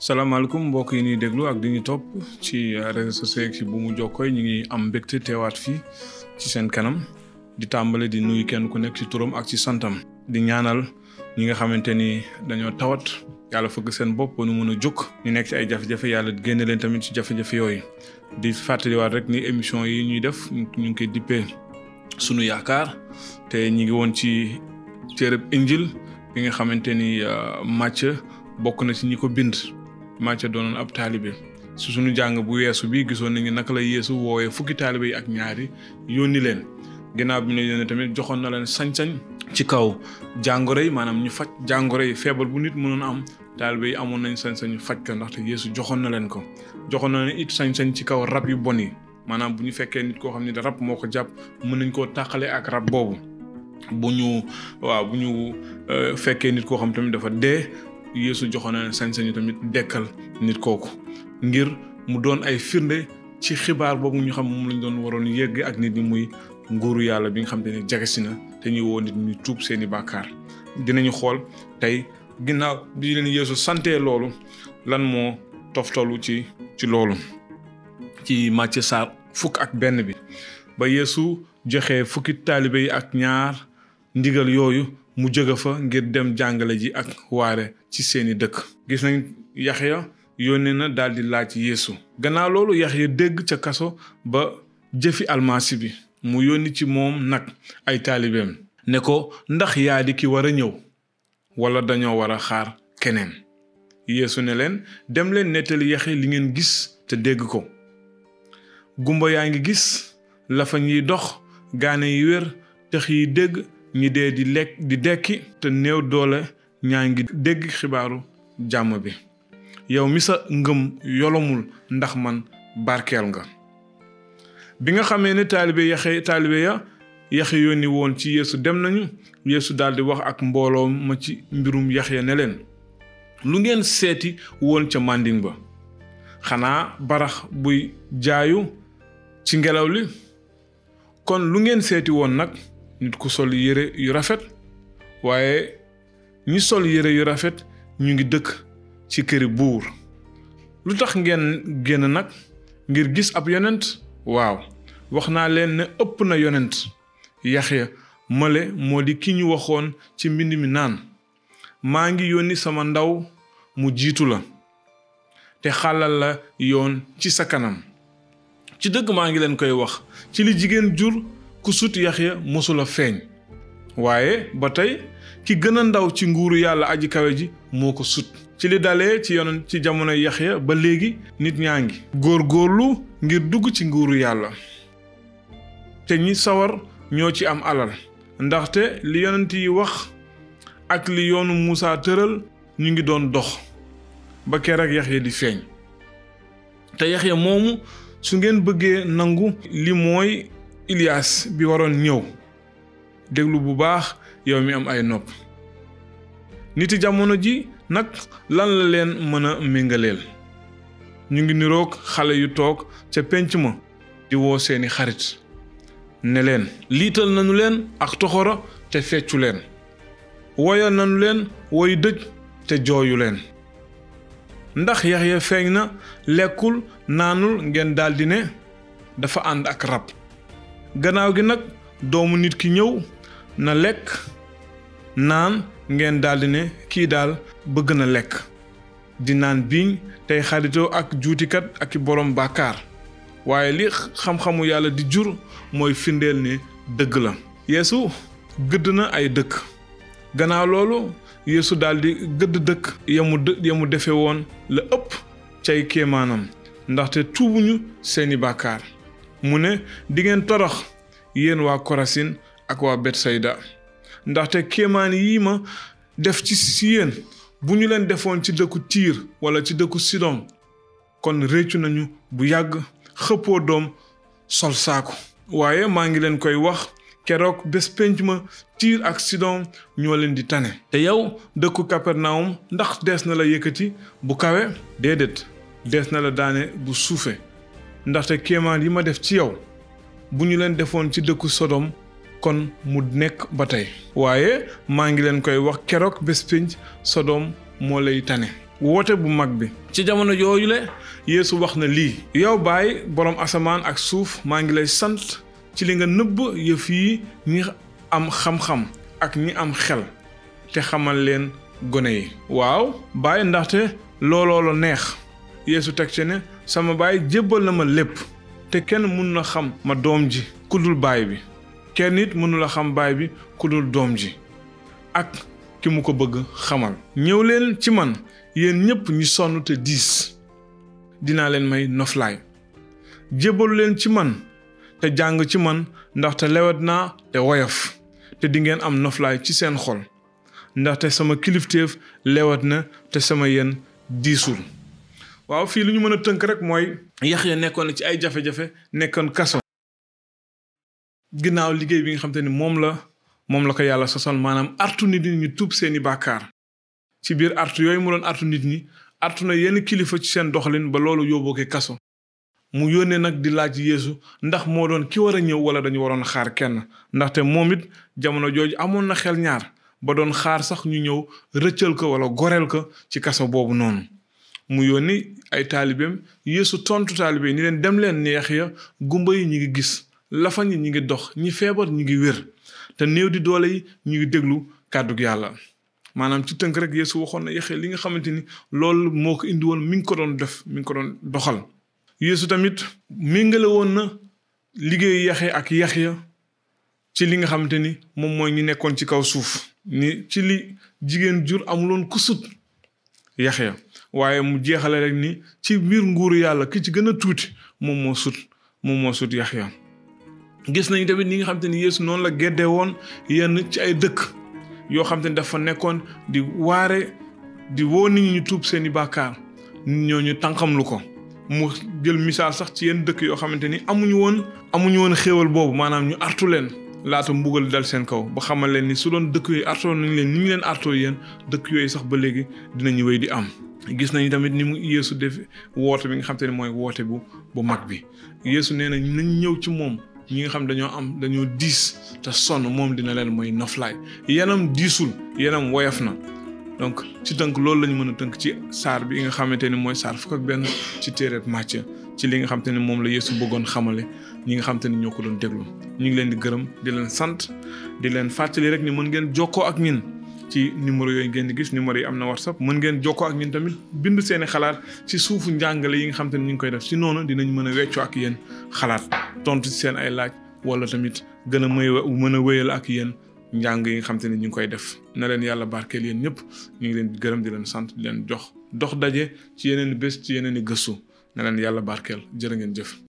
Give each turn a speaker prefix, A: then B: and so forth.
A: salaamaaleykum mbokk yi ñuy déglu ak di ñu topp ci réseaux sociaux ci bu mu jokkooy ñu ngi am mbégte teewaat fii ci seen kanam di tàmbale di nuyu kenn ku nekk ci turam ak ci santam di ñaanal ñi nga xamante ni dañoo tawat yàlla fëgg seen bopp nu mun a jóg ñu nekk ci ay jafe-jafe yàlla génne leen tamit ci jafe-jafe yooyu. Di fàttaliwaat rek ni émission yi ñuy def ñu ngi koy dippee sunu yaakaar te ñi ngi woon ci téereb injil bi nga xamante ni Macë bokk na ci ñi ko bind Macë doonoon ab taalibe. Su suñu jàng bu weesu bi gisoon nañu naka la yeesu woowee fukki taalibe yi ak ñaari yónni leen. Ginnaaw bi ñu yónnee tamit joxoon na leen sañ-sañ ci kaw jàngoro yi maanaam ñu faj jàngoro yi feebar bu nit mënoon am. Taalibe yi amoon nañ sañ-sañ faj ko ndaxte yeesu joxoon na leen ko. Joxoon na leen it sañ-sañ ci kaw rab yu bon yi. Maanaam bu ñu fekkee nit koo xam ne rab moo ko jàpp mën nañ koo tàqale ak rab boobu. Bu ñu waaw bu ñu fekkee nit koo xam tamit dafa dee yeesu joxoon na leen sañ-sañu tamit dekkal nit kooku ngir mu doon ay firnde ci xibaar boobu ñu xam moom lañ doon waroon yegg ak nit ñi muy nguuru yàlla bi nga xam te ne jagesi na te ñuy woo nit ñi tuub seeni bàkkaar dinañu xool tey ginnaaw bi leen yeesu santee loolu lan moo toftalu ci ci loolu ci Macë saar fukk ak benn bi ba yeesu joxe fukki taalibe yi ak ñaar ndigal yooyu mu jóge fa ngir dem jàngale ji ak waare ci seeni dëkk. Gis nañ Yaxya yónnee na daal di laaj yeesu. Gannaaw loolu Yaxya dégg ca kaso ba jëfi almasi bi. Mu yónni ci moom nag ay taalibeem. Ne ko ndax yaa di ki war a ñëw? Wala dañoo war a xaar keneen? Yeesu ne leen dem leen nettali Yaxya li ngeen gis te dégg ko. Gumba yaa ngi gis lafañ yi dox gaane yi wér tëx yi dégg ñi dee di lekk di dekki te néew doole ñaa ngi dégg xibaaru jàmm bi. Yow mi sa ngëm yolomul ndax man barkeel nga. Bi nga xamee ne taalibe yaxe taalibe ya yaxe woon ci yeesu dem nañu. Yeesu daldi wax ak mbooloo ma ci mbirum yaxe ne leen lu ngeen seeti woon ca màndin ba. Xanaa barax buy jaayu ci ngelaw li? Kon lu ngeen seeti woon nag nit ku sol yére yu rafet waaye ñi sol yére yu rafet ñu ngi dëkk ci këri buur. Lu tax ngeen génn nag ngir gis ab yonent? Waaw wax naa leen ne ëpp na yonent. Yaxya male moo di ki ñu waxoon ci mbind mi naan maa ngi yónni sama ndaw mu jiitu la te xàllal la yoon ci sa kanam. Ci dëgg maa ngi leen koy wax. Ci li jigéen jur ku sut Yaxya mosula feeñ. Waaye ba tey ki gën a ndaw ci nguuru yàlla aji kawe ji moo ko sut. Ci li dalee ci yoon ci jamono Yaxya ba léegi nit ñaa ngi góor-góorlu ngir dugg ci nguuru yàlla. Te ñi sawar ñoo ci am alal. Ndaxte li yonent yi wax ak li yoonu Muusaa tëral ñu ngi doon dox ba Yaxya di feeñ. Te Yaxya moomu su ngeen bëggee nangu li mooy Ilias bi waroon ñëw. Déglu bu baax yow mi am ay nopp. Niti jamono ji nag lan la leen mën a méngaleel? Ñu ngi niroog xale yu toog ca pénc ma di woo seeni xarit. Ne leen liital nañu leen ak toxoro te feccu leen. Woyal nañu leen woy dëj te jooyu leen. Ndax Yaxya feeñ na lekkul naanul ngeen daldi ne dafa ànd ak rab. Gannaaw gi nag doomu nit ki ñëw na lekk naan ngeen daldi ne kii daal bëgg na lekk. Di naan biiñ tey xaritoo ak juutikat ak i boroom bàkkaar. Waaye li xam-xamu yàlla di jur mooy findeel ne dëgg la. Yeesu gëdd na ay dëkk. Gannaaw loolu yeesu daldi gëdd dëkk yamu yamu defe woon la ëpp cay kéemaanam. Ndaxte tuubuñu seeni bàkkaar. Mu ne di ngeen torox yéen waa korasin ak waa betsayda ndaxte kéemaan yii ma def ci si yéen bu ñu leen defoon ci dëkku tiir wala ci dëkku sidon kon réccu nañu bu yàgg xëppoo doom sol saako. Waaye maa ngi leen koy wax keroog bés penc ma tiir ak sidon ñoo leen di tane. Te yow dëkku kapernaum ndax dees na la yëkkati bu kawe? Déedéet dees na la daane bu suufe ndaxte kéemaan yi ma def ci yow bu ñu leen defoon ci dëkku sodom kon mu nekk ba tey. Waaye maa ngi leen koy wax keroog bés pénc sodom moo lay tane. Woote bu mag bi. Ci jamono jooju le Yeesu wax na lii. Yow baay boroom asamaan ak suuf maa ngi lay sant ci li nga nëbb yëf yi ñi am xam-xam ak ñi am xel te xamal leen gone yi. Waaw baay ndaxte looloo la neex. Yeesu teg ci ne sama baay jébbal na ma lépp te kenn mun na xam ma doom ji ku dul baay bi. kenn it mënula xam baay bi ku dul doom ji. ak ki mu ko bëgg xamal. ñëw leen ci man yéen ñépp ñi sonn te diis. dinaa leen may noflaay. jébbalu leen ci man te jàng ci man ndaxte lewet naa te woyof. te di ngeen am noflaay ci seen xol. ndaxte sama kilifteef lewet na te sama yéen diisul. Waaw fii lu ñu mën a tënk rek mooy Yaxya nekkoon na ci ay jafe-jafe nekkoon kaso. Ginnaaw liggéey bi nga xam te ni moom la moom la ko yàlla sosal maanaam artu nit ñi ñu tuub seeni bàkkaar. Ci biir artu yooyu mu doon artu nit ñi artu na yenn kilifa ci seen doxalin ba loolu yóbboo ko kaso. Mu yónnee nag di laaj yeesu ndax moo doon ki war a ñëw wala dañu waroon xaar kenn? Ndaxte moom it jamono jooju amoon na xel ñaar ba doon xaar sax ñu ñëw rëccal ko wala goreel ko ci kaso boobu noonu mu yónni ay taalibeem. Yeesu tontu taalibe yi ni leen dem leen neex ya gumba yi ñi ngi gis lafañ yi ñi ngi dox ñi feebar ñi ngi wér te néew di doole yi ñu ngi déglu kàddug yàlla. Maanaam ci tënk rek yeesu waxoon na yaxee li nga xamante ni loolu moo ko indi woon mi ngi ko doon def mi ngi ko doxal. Yeesu tamit méngale na liggéeyu yaxe ak yaxya ci li nga xamante ni moom ñi nekkoon ci kaw suuf ni ci li jur amuloon ku sut yaxya waaye mu jeexale rek ni ci biir nguuru yàlla ki ci gën a tuuti moom moo sut moom moo sut yaxya. Gis nañu tamit ñi nga xamante ni yeesu noonu la geddee woon yenn ci ay dëkk yoo xamante ni dafa nekkoon di waare di woo nit ñu tuub seeni bàkkaar. Nit ñooñu ko. Mu jël misaal sax ci yenn dëkk yoo xamante ni amuñu woon amuñu woon xéewal boobu maanaam ñu artu leen laata mbugal dal seen kaw ba xamal leen ni su doon dëkk yooyu artoo nañ leen ni ñu leen artoo yéen dëkk yooyu sax ba léegi dinañu wéy di am. Gis nañu tamit ni mu yeesu def woote bi nga xamante ni mooy woote bu bu mag bi. Yeesu nee na nañ ñëw ci moom. Ñi nga xam dañoo am dañoo diis te sonn moom dina leen mooy noflaay. Yanam diisul yanam woyof na. Donc ci tënk loolu lañu mën a tënk ci saar bi nga xamante ni mooy saar fukk ak benn ci téereb Màcce ci li nga xamante ni moom la Yeesu bëggoon xamale ñi nga xamante ni ñoo ko doon déglu. Ñu ngi leen di gërëm di leen sant di leen fàttali rek ni mën ngeen jokkoo ak ñin ci numéro yooyu ngeen gis numéro yi am na whatsapp mën ngeen jokkoo ak ñun tamit bind seeni xalaat ci suufu njàngale yi nga xam ne ñu ngi koy def. Si noonu dinañ mën a weccoo ak yéen xalaat tontu ci seen ay laaj wala tamit gën a may mën a wéyal ak yéen njàng yi nga xam te ne ñu ngi koy def. Na leen yàlla barkeel yéen ñëpp ñu ngi leen di gërëm di leen sant di leen jox dox daje ci yeneen bés ci yeneen i gëstu. Na leen yàlla barkeel jërë ngeen jëf